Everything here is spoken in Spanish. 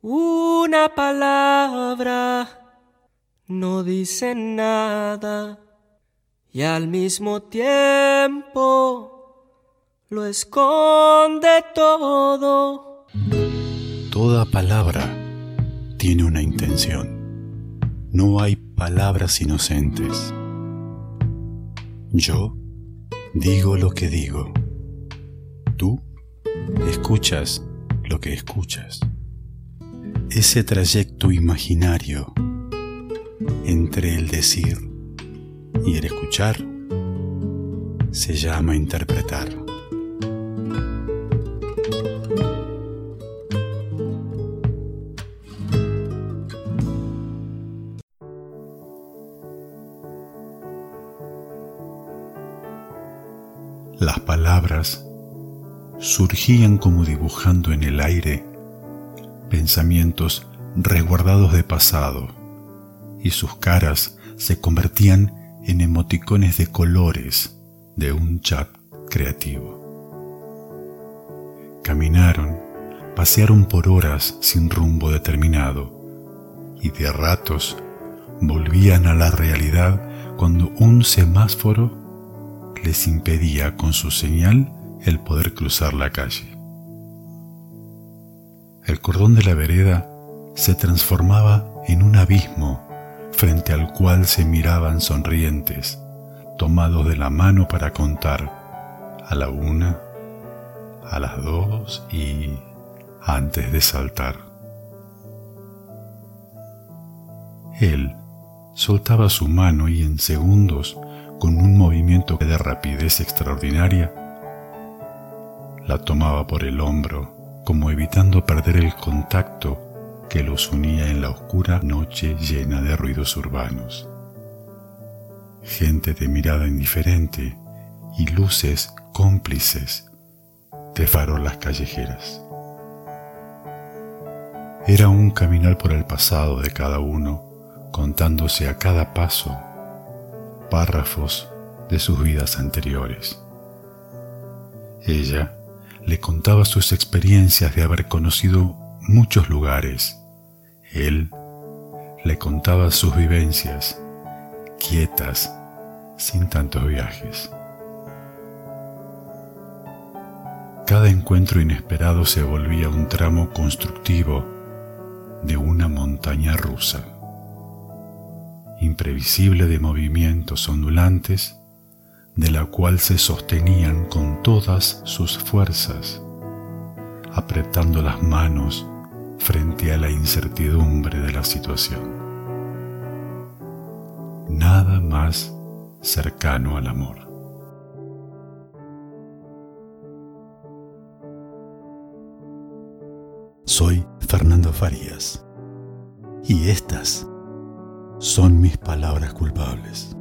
Una palabra no dice nada y al mismo tiempo lo esconde todo. Toda palabra tiene una intención. No hay palabras inocentes. Yo digo lo que digo. Tú escuchas lo que escuchas. Ese trayecto imaginario entre el decir y el escuchar se llama interpretar. Las palabras surgían como dibujando en el aire pensamientos resguardados de pasado y sus caras se convertían en emoticones de colores de un chat creativo. Caminaron, pasearon por horas sin rumbo determinado y de ratos volvían a la realidad cuando un semáforo les impedía con su señal el poder cruzar la calle. El cordón de la vereda se transformaba en un abismo frente al cual se miraban sonrientes, tomados de la mano para contar a la una, a las dos y antes de saltar. Él soltaba su mano y en segundos, con un movimiento de rapidez extraordinaria, la tomaba por el hombro, como evitando perder el contacto que los unía en la oscura noche llena de ruidos urbanos. Gente de mirada indiferente y luces cómplices de farolas callejeras. Era un caminar por el pasado de cada uno, contándose a cada paso párrafos de sus vidas anteriores. Ella le contaba sus experiencias de haber conocido muchos lugares él le contaba sus vivencias, quietas, sin tantos viajes. Cada encuentro inesperado se volvía un tramo constructivo de una montaña rusa, imprevisible de movimientos ondulantes, de la cual se sostenían con todas sus fuerzas, apretando las manos frente a la incertidumbre de la situación. Nada más cercano al amor. Soy Fernando Farías y estas son mis palabras culpables.